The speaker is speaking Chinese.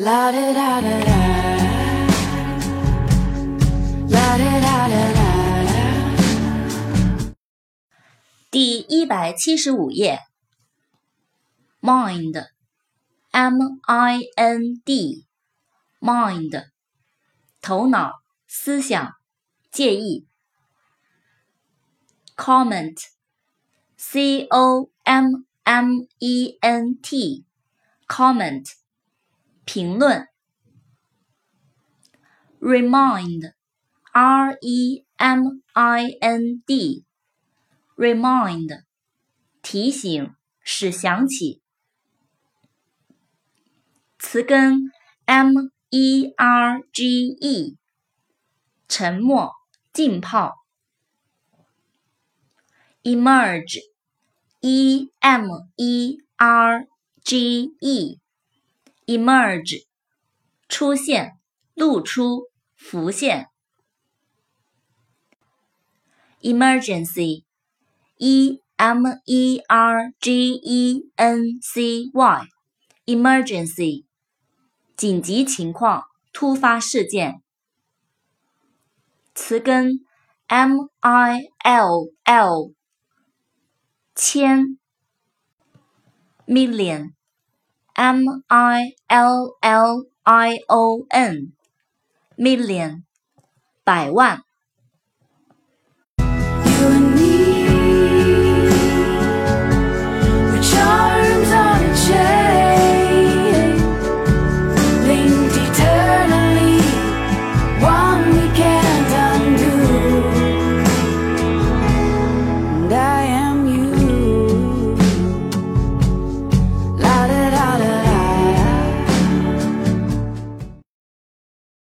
La da da da da. La da da da da. 第一百七十五页，mind，m i n d，mind，头脑、思想、介意。comment，c o m 评论。remind，r e m i n d。remind，提醒，使想起。词根 m e r g e，沉默，浸泡。emerge，e m e r g e emerge，出现，露出，浮现。emergency。e m e r g e n c y，emergency，紧急情况、突发事件。词根 m i l l，千 million，million，m i l l i o n，million，百万。